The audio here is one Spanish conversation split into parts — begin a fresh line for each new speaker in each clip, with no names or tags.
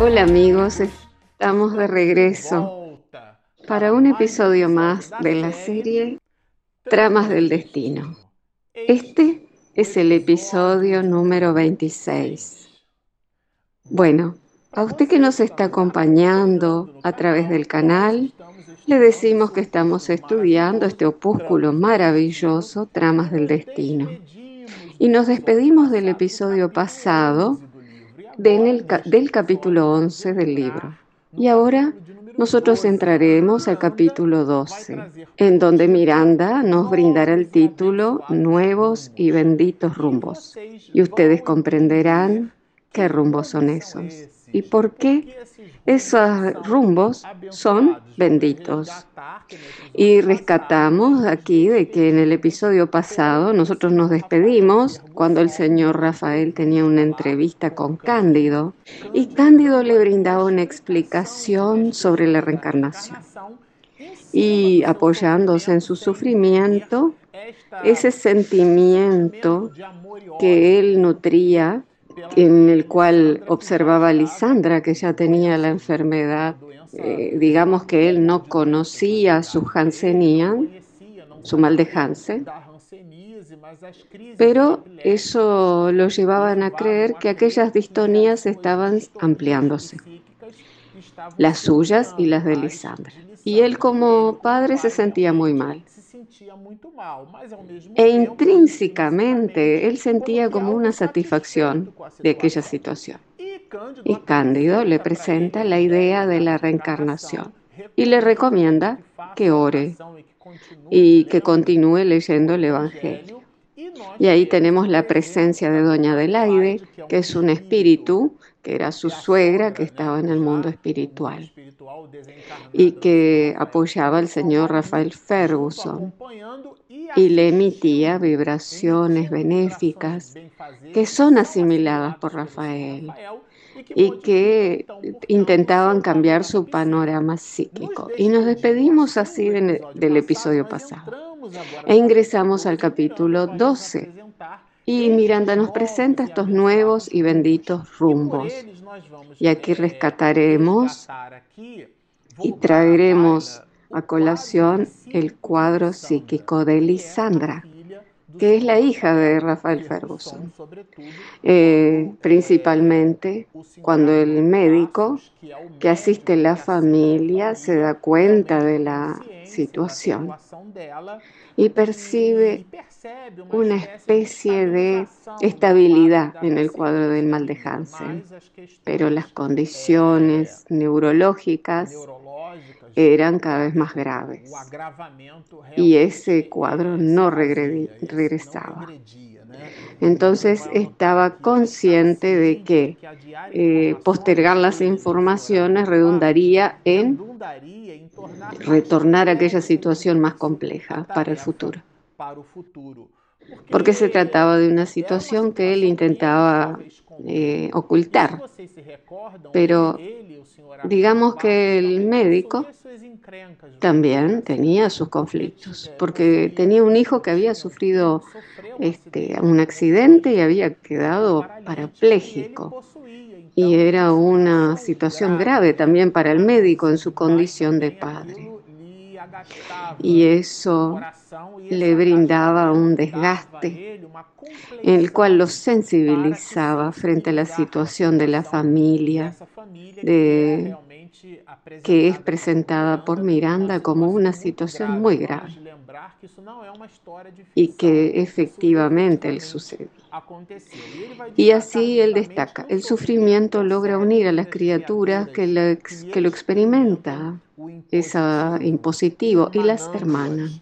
Hola amigos, estamos de regreso para un episodio más de la serie Tramas del Destino. Este es el episodio número 26. Bueno, a usted que nos está acompañando a través del canal, le decimos que estamos estudiando este opúsculo maravilloso, Tramas del Destino. Y nos despedimos del episodio pasado del capítulo 11 del libro. Y ahora nosotros entraremos al capítulo 12, en donde Miranda nos brindará el título Nuevos y benditos rumbos. Y ustedes comprenderán qué rumbos son esos y por qué esos rumbos son benditos. Y rescatamos aquí de que en el episodio pasado nosotros nos despedimos cuando el señor Rafael tenía una entrevista con Cándido y Cándido le brindaba una explicación sobre la reencarnación. Y apoyándose en su sufrimiento, ese sentimiento que él nutría en el cual observaba a Lisandra que ya tenía la enfermedad. Eh, digamos que él no conocía su Hansenian, su mal de Hansen, pero eso lo llevaban a creer que aquellas distonías estaban ampliándose, las suyas y las de Lisandra. Y él como padre se sentía muy mal. E intrínsecamente él sentía como una satisfacción de aquella situación. Y Cándido le presenta la idea de la reencarnación. Y le recomienda que ore y que continúe leyendo el Evangelio. Y ahí tenemos la presencia de Doña Adelaide, que es un espíritu, que era su suegra, que estaba en el mundo espiritual y que apoyaba al señor Rafael Ferguson y le emitía vibraciones benéficas que son asimiladas por Rafael y que intentaban cambiar su panorama psíquico. Y nos despedimos así del episodio pasado e ingresamos al capítulo 12. Y Miranda nos presenta estos nuevos y benditos rumbos. Y aquí rescataremos y traeremos a colación el cuadro psíquico de Lisandra, que es la hija de Rafael Ferguson. Eh, principalmente cuando el médico que asiste a la familia se da cuenta de la situación y percibe una especie de estabilidad en el cuadro del mal de Hansen, pero las condiciones neurológicas eran cada vez más graves y ese cuadro no regresaba. Entonces estaba consciente de que eh, postergar las informaciones redundaría en retornar a aquella situación más compleja para el futuro. Porque se trataba de una situación que él intentaba eh, ocultar. Pero digamos que el médico también tenía sus conflictos, porque tenía un hijo que había sufrido este, un accidente y había quedado parapléjico. Y era una situación grave también para el médico en su condición de padre. Y eso le brindaba un desgaste en el cual lo sensibilizaba frente a la situación de la familia, de, que es presentada por Miranda como una situación muy grave y que efectivamente le sucede. Y así él destaca, el sufrimiento logra unir a las criaturas que lo, que lo experimentan, es impositivo, y las hermanas.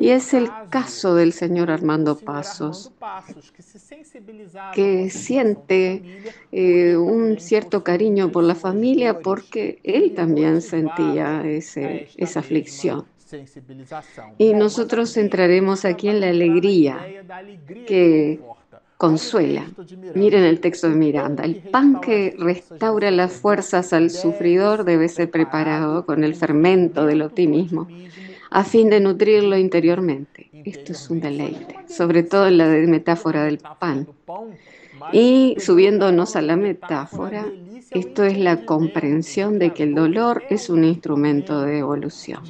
Y es el caso del señor Armando Pasos, que siente eh, un cierto cariño por la familia porque él también sentía ese, esa aflicción. Y nosotros entraremos aquí en la alegría que consuela. Miren el texto de Miranda. El pan que restaura las fuerzas al sufridor debe ser preparado con el fermento del optimismo a fin de nutrirlo interiormente. Esto es un deleite, sobre todo en la metáfora del pan. Y subiéndonos a la metáfora, esto es la comprensión de que el dolor es un instrumento de evolución.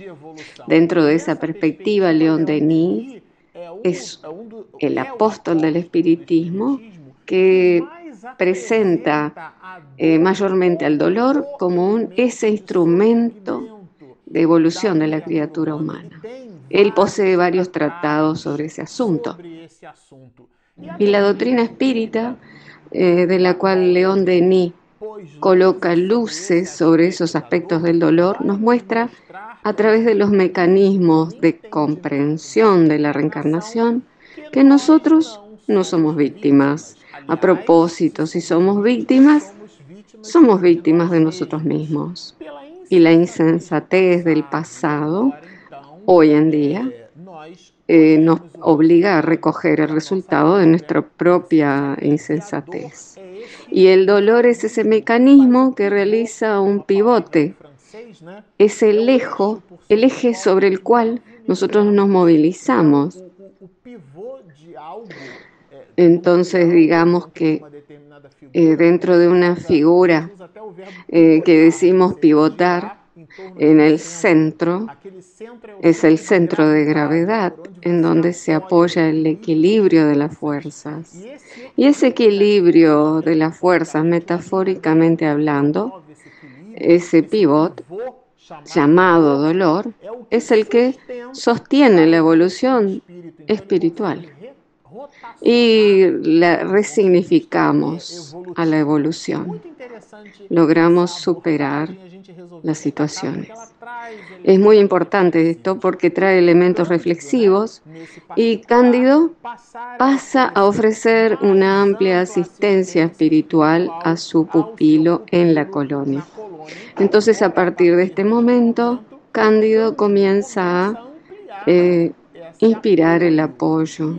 Dentro de esa perspectiva, León Denis es el apóstol del espiritismo que presenta eh, mayormente al dolor como un, ese instrumento de evolución de la criatura humana. Él posee varios tratados sobre ese asunto. Y la doctrina espírita, eh, de la cual León Denis coloca luces sobre esos aspectos del dolor, nos muestra a través de los mecanismos de comprensión de la reencarnación que nosotros no somos víctimas. A propósito, si somos víctimas, somos víctimas de nosotros mismos. Y la insensatez del pasado, hoy en día, eh, nos obliga a recoger el resultado de nuestra propia insensatez. Y el dolor es ese mecanismo que realiza un pivote, es el, el eje sobre el cual nosotros nos movilizamos. Entonces, digamos que eh, dentro de una figura eh, que decimos pivotar, en el centro es el centro de gravedad en donde se apoya el equilibrio de las fuerzas. Y ese equilibrio de las fuerzas, metafóricamente hablando, ese pivot llamado dolor, es el que sostiene la evolución espiritual y la resignificamos a la evolución. Logramos superar las situaciones. Es muy importante esto porque trae elementos reflexivos y Cándido pasa a ofrecer una amplia asistencia espiritual a su pupilo en la colonia. Entonces, a partir de este momento, Cándido comienza a eh, inspirar el apoyo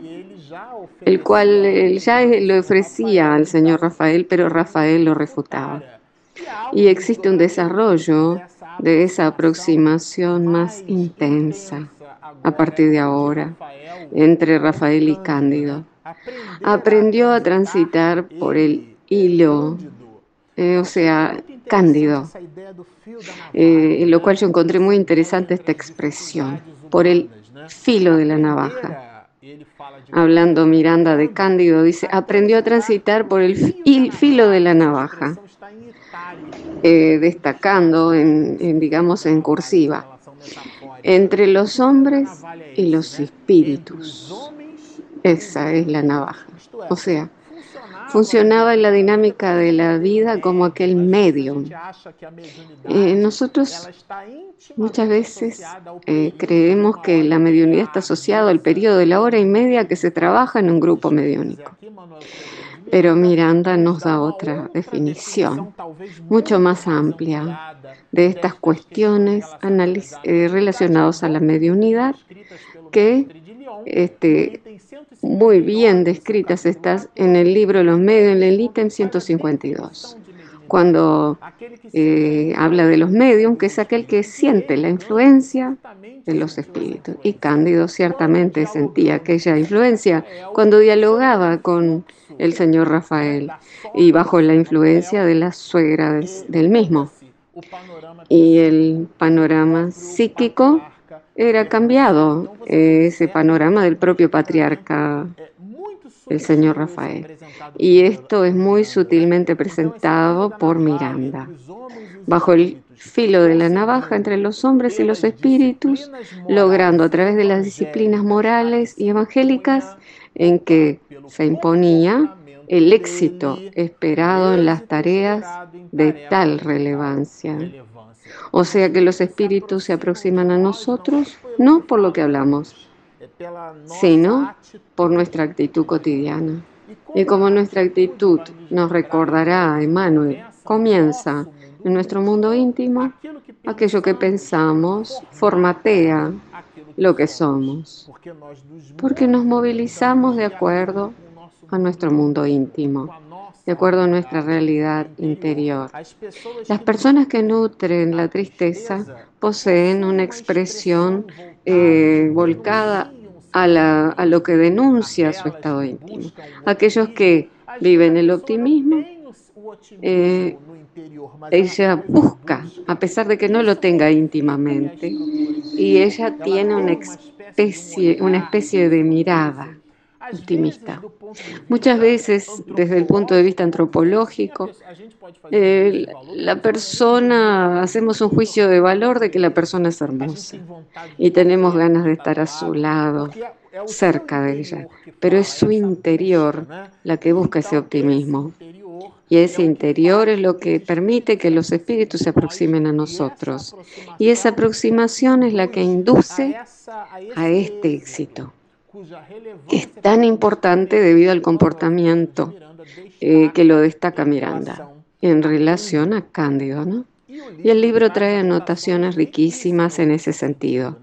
el cual él ya lo ofrecía al señor Rafael, pero Rafael lo refutaba. Y existe un desarrollo de esa aproximación más intensa a partir de ahora entre Rafael y Cándido. Aprendió a transitar por el hilo, eh, o sea, Cándido, eh, lo cual yo encontré muy interesante esta expresión, por el filo de la navaja. Hablando Miranda de Cándido, dice, aprendió a transitar por el filo de la navaja, eh, destacando, en, digamos, en cursiva, entre los hombres y los espíritus. Esa es la navaja. O sea, funcionaba en la dinámica de la vida como aquel medio. Eh, nosotros muchas veces eh, creemos que la mediunidad está asociada al periodo de la hora y media que se trabaja en un grupo mediúnico. Pero Miranda nos da otra definición, mucho más amplia, de estas cuestiones eh, relacionadas a la mediunidad que este, muy bien descritas estas en el libro Los medios en el ítem 152, cuando eh, habla de los medios, que es aquel que siente la influencia de los espíritus. Y Cándido ciertamente sentía aquella influencia cuando dialogaba con el señor Rafael y bajo la influencia de la suegra del mismo. Y el panorama psíquico era cambiado ese panorama del propio patriarca, el señor Rafael. Y esto es muy sutilmente presentado por Miranda. Bajo el filo de la navaja entre los hombres y los espíritus, logrando a través de las disciplinas morales y evangélicas en que se imponía el éxito esperado en las tareas de tal relevancia. O sea que los espíritus se aproximan a nosotros no por lo que hablamos, sino por nuestra actitud cotidiana. Y como nuestra actitud nos recordará Emmanuel, comienza en nuestro mundo íntimo, aquello que pensamos formatea lo que somos, porque nos movilizamos de acuerdo a nuestro mundo íntimo de acuerdo a nuestra realidad interior. Las personas que nutren la tristeza poseen una expresión eh, volcada a, lo que denuncia su estado íntimo. Aquellos que vive en el optimismo, eh, ella busca, a pesar de que no lo tenga íntimamente, y ella tiene una especie, una especie de mirada optimista. Muchas veces, desde el punto de vista antropológico, la persona, hacemos un juicio de valor de que la persona es hermosa y tenemos ganas de estar a su lado, cerca de ella, pero es su interior la que busca ese optimismo. Y ese interior es lo que permite que los espíritus se aproximen a nosotros. Y esa aproximación es la que induce a este éxito, es tan importante debido al comportamiento eh, que lo destaca Miranda en relación a Cándido, ¿no? Y el libro trae anotaciones riquísimas en ese sentido.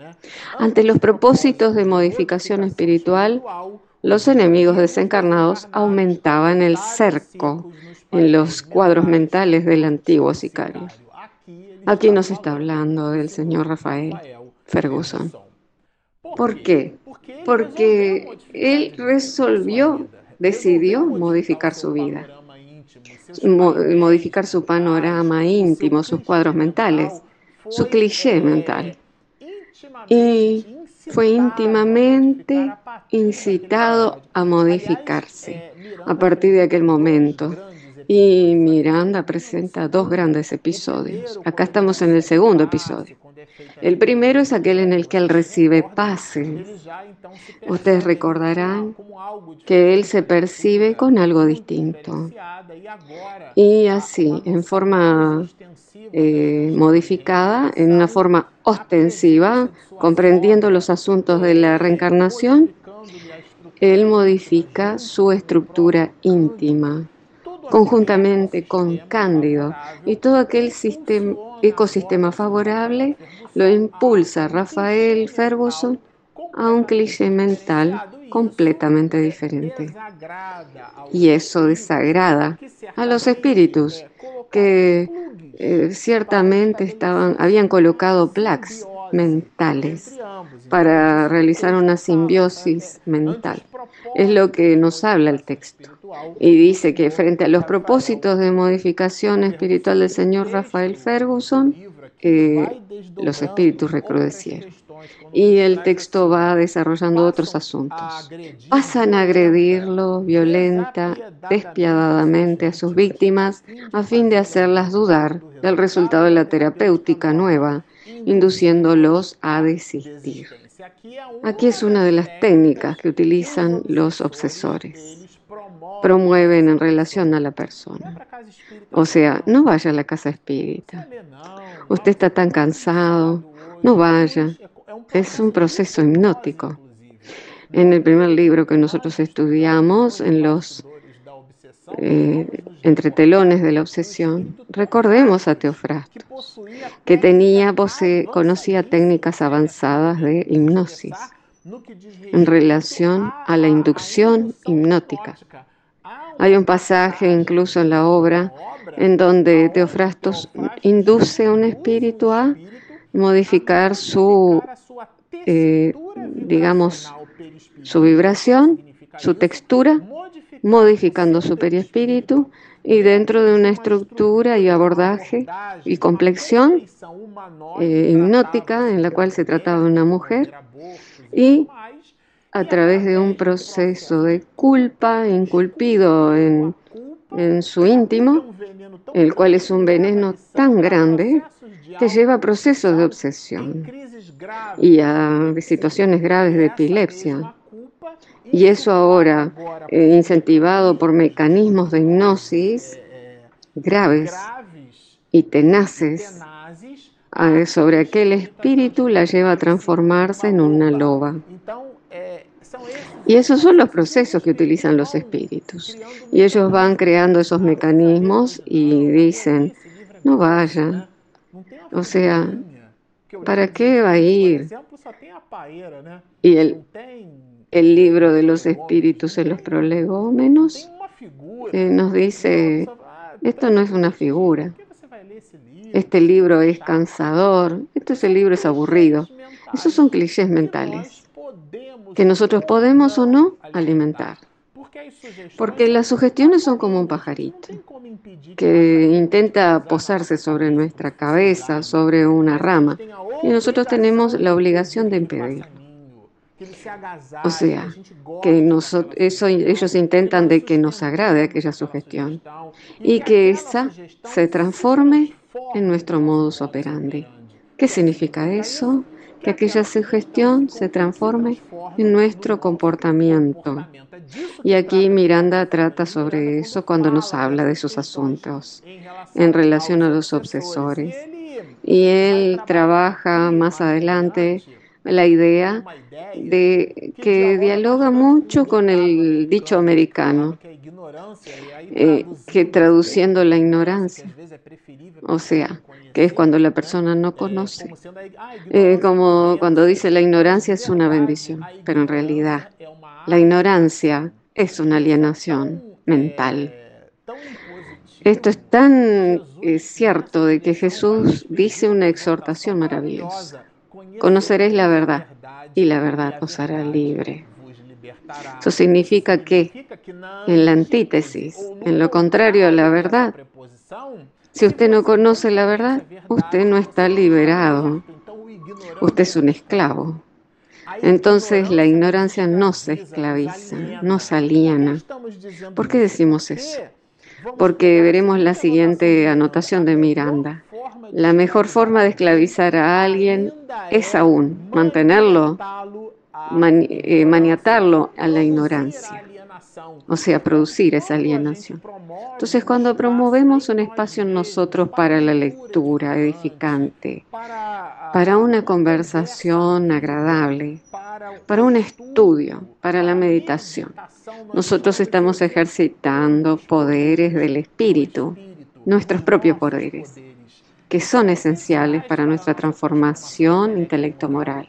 Ante los propósitos de modificación espiritual, los enemigos desencarnados aumentaban el cerco en los cuadros mentales del antiguo sicario. Aquí nos está hablando del señor Rafael Ferguson. ¿Por qué? Porque él resolvió, decidió modificar su vida modificar su panorama íntimo, sus cuadros mentales, su cliché mental. Y fue íntimamente incitado a modificarse a partir de aquel momento. Y Miranda presenta dos grandes episodios. Acá estamos en el segundo episodio. El primero es aquel en el que él recibe pases. Ustedes recordarán que él se percibe con algo distinto. Y así, en forma eh, modificada, en una forma ostensiva, comprendiendo los asuntos de la reencarnación, él modifica su estructura íntima conjuntamente con Cándido y todo aquel sistema, ecosistema favorable lo impulsa Rafael Ferguson a un cliché mental completamente diferente. Y eso desagrada a los espíritus que eh, ciertamente estaban, habían colocado plaques mentales para realizar una simbiosis mental. Es lo que nos habla el texto. Y dice que frente a los propósitos de modificación espiritual del señor Rafael Ferguson, eh, los espíritus recrudecieron. Y el texto va desarrollando otros asuntos. Pasan a agredirlo violenta, despiadadamente a sus víctimas a fin de hacerlas dudar del resultado de la terapéutica nueva, induciéndolos a desistir. Aquí es una de las técnicas que utilizan los obsesores promueven en relación a la persona. O sea, no vaya a la casa espírita. Usted está tan cansado, no vaya. Es un proceso hipnótico. En el primer libro que nosotros estudiamos, en los eh, entre telones de la obsesión, recordemos a Teofrastos, que tenía, conocía técnicas avanzadas de hipnosis en relación a la inducción hipnótica. Hay un pasaje incluso en la obra en donde Teofrastos induce a un espíritu a modificar su, eh, digamos, su vibración, su textura, modificando su periespíritu y dentro de una estructura y abordaje y complexión eh, hipnótica en la cual se trataba de una mujer y a través de un proceso de culpa inculpido en, en su íntimo, el cual es un veneno tan grande que lleva a procesos de obsesión y a situaciones graves de epilepsia. Y eso ahora, eh, incentivado por mecanismos de hipnosis graves y tenaces, sobre aquel espíritu la lleva a transformarse en una loba. Y esos son los procesos que utilizan los espíritus. Y ellos van creando esos mecanismos y dicen, no vaya. O sea, ¿para qué va a ir? Y el, el libro de los espíritus en los prolegómenos eh, nos dice, esto no es una figura. Este libro es cansador, este libro es aburrido. Esos son clichés mentales que nosotros podemos o no alimentar. Porque las sugestiones son como un pajarito que intenta posarse sobre nuestra cabeza, sobre una rama, y nosotros tenemos la obligación de impedirlo. O sea, que eso, ellos intentan de que nos agrade aquella sugestión y que esa se transforme en nuestro modus operandi. ¿Qué significa eso? Que aquella sugestión se transforme en nuestro comportamiento. Y aquí Miranda trata sobre eso cuando nos habla de sus asuntos en relación a los obsesores. Y él trabaja más adelante la idea de que dialoga mucho con el dicho americano, eh, que traduciendo la ignorancia, o sea, que es cuando la persona no conoce, eh, como cuando dice la ignorancia es una bendición, pero en realidad la ignorancia es una alienación mental. Esto es tan eh, cierto de que Jesús dice una exhortación maravillosa. Conoceréis la verdad y la verdad os hará libre. Eso significa que en la antítesis, en lo contrario a la verdad, si usted no conoce la verdad, usted no está liberado. Usted es un esclavo. Entonces la ignorancia no se esclaviza, no se aliena. ¿Por qué decimos eso? Porque veremos la siguiente anotación de Miranda. La mejor forma de esclavizar a alguien es aún mantenerlo, eh, maniatarlo a la ignorancia, o sea, producir esa alienación. Entonces, cuando promovemos un espacio en nosotros para la lectura edificante, para una conversación agradable, para un estudio, para la meditación, nosotros estamos ejercitando poderes del espíritu, nuestros propios poderes que son esenciales para nuestra transformación intelecto-moral,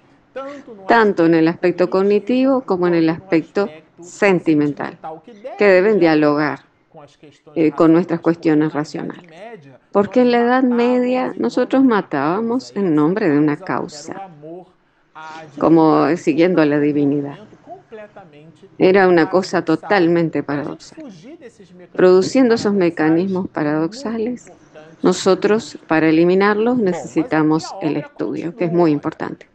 tanto en el aspecto cognitivo como en el aspecto sentimental, que deben dialogar eh, con nuestras cuestiones racionales. Porque en la Edad Media nosotros matábamos en nombre de una causa, como siguiendo a la divinidad. Era una cosa totalmente paradoxal. Produciendo esos mecanismos paradoxales, nosotros, para eliminarlos, necesitamos el estudio, que es muy importante.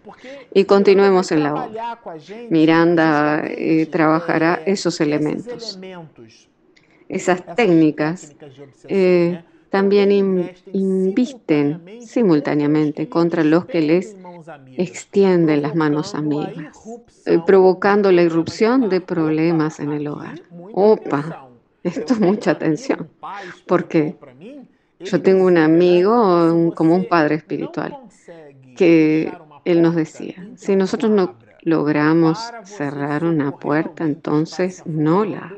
Y continuemos en la obra. Miranda eh, trabajará esos elementos. Esas técnicas eh, también invisten simultáneamente contra los que les extienden las manos amigas, eh, provocando la irrupción de problemas en el hogar. Opa, esto es mucha atención, porque yo tengo un amigo, como un padre espiritual, que él nos decía, si nosotros no logramos cerrar una puerta, entonces no la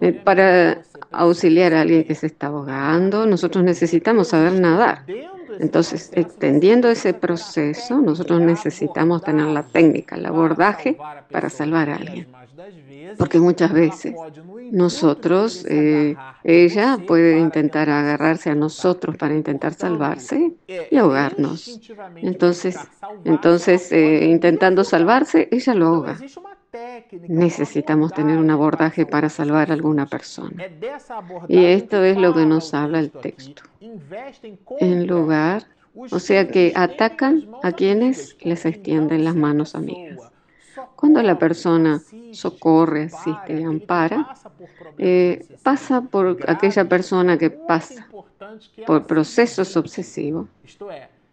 eh, Para auxiliar a alguien que se está ahogando, nosotros necesitamos saber nadar. Entonces, extendiendo ese proceso, nosotros necesitamos tener la técnica, el abordaje para salvar a alguien. Porque muchas veces nosotros, eh, ella puede intentar agarrarse a nosotros para intentar salvarse y ahogarnos. Entonces, entonces eh, intentando salvarse, ella lo ahoga. Necesitamos tener un abordaje para salvar a alguna persona. Y esto es lo que nos habla el texto. En lugar, o sea que atacan a quienes les extienden las manos amigas. Cuando la persona socorre, asiste ampara, eh, pasa por aquella persona que pasa por procesos obsesivos.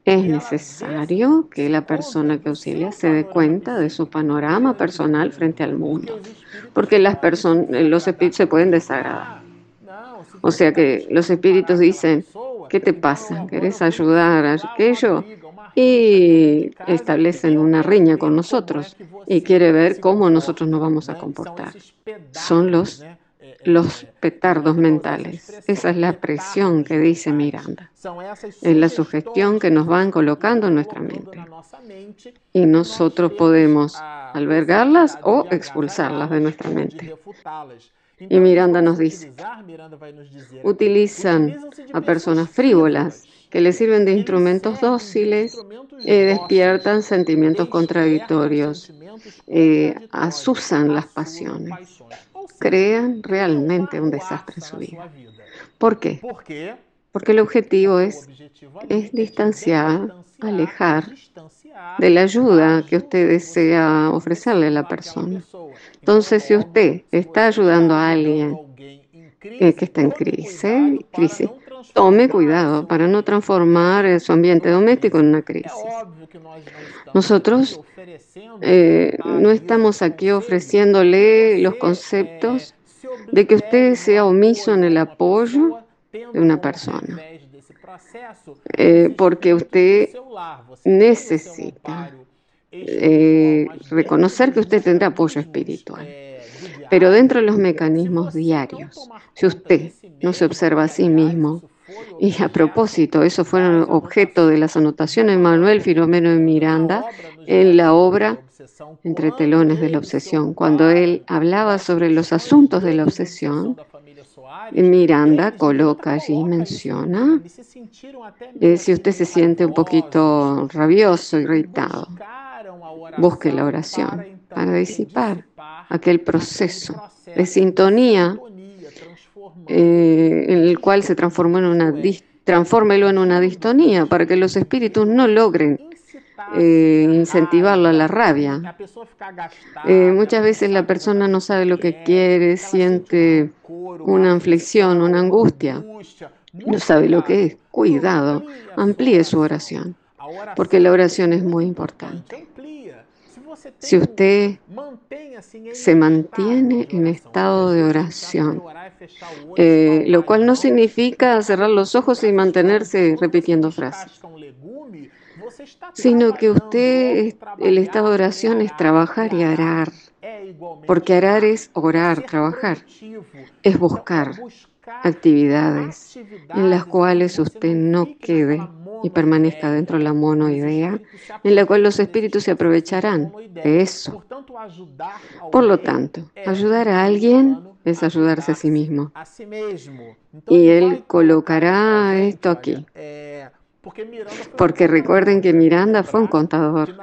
Es necesario que la persona que auxilia se dé cuenta de su panorama personal frente al mundo, porque las personas, los espíritus se pueden desagradar. O sea que los espíritus dicen, ¿qué te pasa? ¿Querés ayudar a aquello? Y establecen una riña con nosotros y quiere ver cómo nosotros nos vamos a comportar. Son los, los petardos mentales. Esa es la presión que dice Miranda. Es la sugestión que nos van colocando en nuestra mente. Y nosotros podemos albergarlas o expulsarlas de nuestra mente. Y Miranda nos dice, utilizan a personas frívolas que le sirven de instrumentos dóciles, eh, despiertan sentimientos contradictorios, eh, asusan las pasiones. crean realmente un desastre en su vida. ¿Por qué? Porque el objetivo es, es distanciar, alejar de la ayuda que usted desea ofrecerle a la persona. Entonces, si usted está ayudando a alguien que está en crisis, crisis, tome cuidado para no transformar su ambiente doméstico en una crisis. Nosotros eh, no estamos aquí ofreciéndole los conceptos de que usted sea omiso en el apoyo de una persona, eh, porque usted necesita eh, reconocer que usted tendrá apoyo espiritual. Pero dentro de los mecanismos diarios, si usted no se observa a sí mismo, y a propósito, eso fueron objeto de las anotaciones de Manuel Filomeno y Miranda en la obra Entre telones de la obsesión. Cuando él hablaba sobre los asuntos de la obsesión, Miranda coloca allí y menciona, eh, si usted se siente un poquito rabioso, irritado, busque la oración para disipar aquel proceso de sintonía eh, en el cual se transformó en una en una distonía para que los espíritus no logren eh, a la rabia. Eh, muchas veces la persona no sabe lo que quiere, siente una aflicción, una angustia, no sabe lo que es. Cuidado, amplíe su oración, porque la oración es muy importante. Si usted se mantiene en estado de oración, eh, lo cual no significa cerrar los ojos y mantenerse repitiendo frases, sino que usted, el estado de oración es trabajar y arar, porque arar es orar, trabajar, es buscar actividades en las cuales usted no quede y permanezca dentro de la monoidea, en la cual los espíritus se aprovecharán de eso. Por lo tanto, ayudar a alguien es ayudarse a sí mismo. Y él colocará esto aquí. Porque recuerden que Miranda fue un contador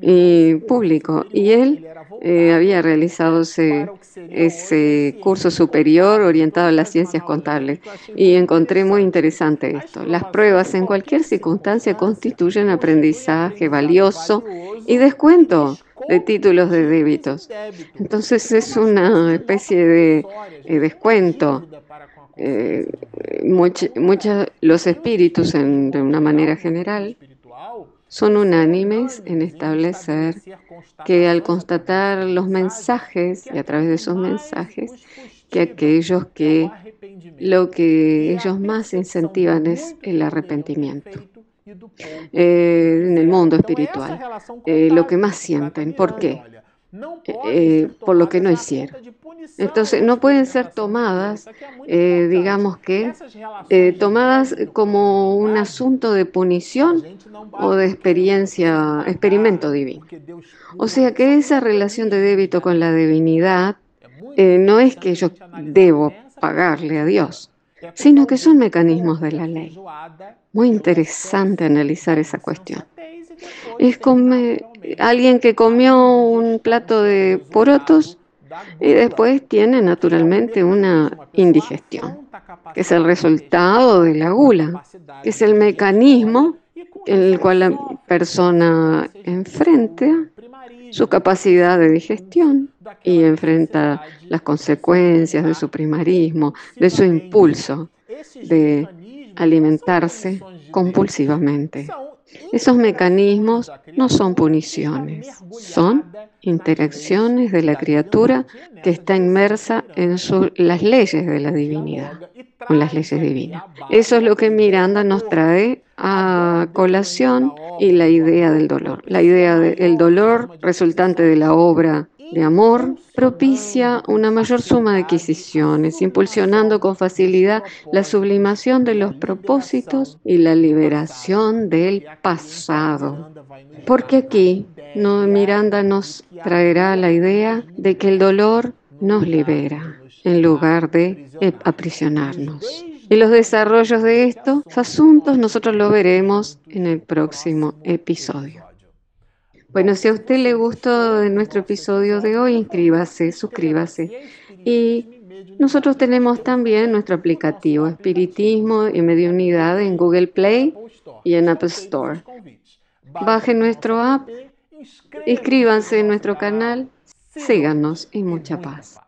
y público y él eh, había realizado ese, ese curso superior orientado a las ciencias contables. y encontré muy interesante esto. Las pruebas en cualquier circunstancia constituyen aprendizaje valioso y descuento de títulos de débitos. Entonces es una especie de eh, descuento eh, los espíritus, de una manera general, son unánimes en establecer que al constatar los mensajes y a través de esos mensajes, que aquellos que lo que ellos más incentivan es el arrepentimiento. Eh, en el mundo espiritual, eh, lo que más sienten. ¿Por qué? Por lo que no hicieron. Entonces, no pueden ser tomadas, eh, digamos que, eh, tomadas como un asunto de punición o de experiencia, experimento divino. O sea que esa relación de débito con la divinidad no es que yo debo pagarle a Dios, sino que son mecanismos de la ley. Muy interesante analizar esa cuestión. Es como alguien que comió un plato de porotos y después tiene naturalmente una indigestión, que es el resultado de la gula, que es el mecanismo en el cual la persona enfrenta su capacidad de digestión y enfrenta las consecuencias de su primarismo, de su impulso de alimentarse compulsivamente. Esos mecanismos no son puniciones, son interacciones de la criatura que está inmersa en las leyes de la divinidad, en las leyes divinas. Eso es lo que Miranda nos trae a colación y la idea del dolor. La idea del dolor resultante de la obra de amor propicia una mayor suma de adquisiciones, impulsionando con facilidad la sublimación de los propósitos y la liberación del pasado. Porque aquí no, Miranda nos traerá la idea de que el dolor nos libera en lugar de aprisionarnos. Y los desarrollos de estos asuntos nosotros lo veremos en el próximo episodio. Bueno, si a usted le gustó nuestro episodio de hoy, inscríbase, suscríbase. Y nosotros tenemos también nuestro aplicativo Espiritismo y Mediunidad en Google Play y en Apple Store. Baje nuestro app, inscríbanse en nuestro canal, síganos y mucha paz.